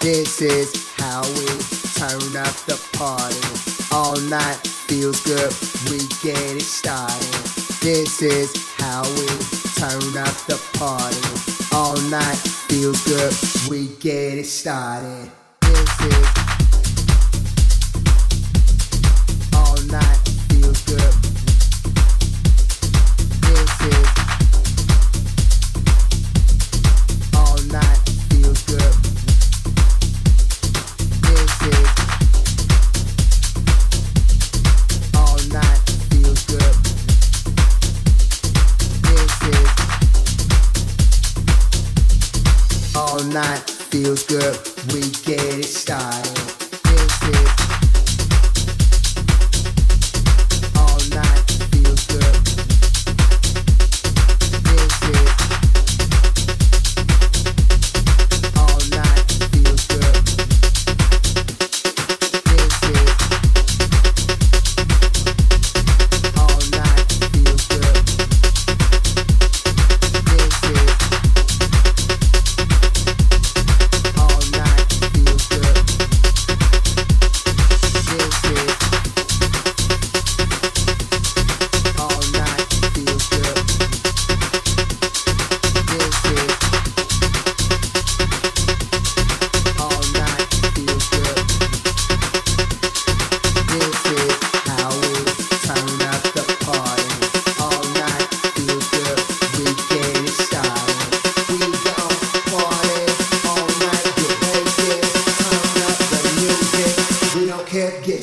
This is how we turn up the party. All night feels good, we get it started. This is how we turn up the party. All night feels good, we get it started. This is all night feels good.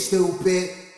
stupid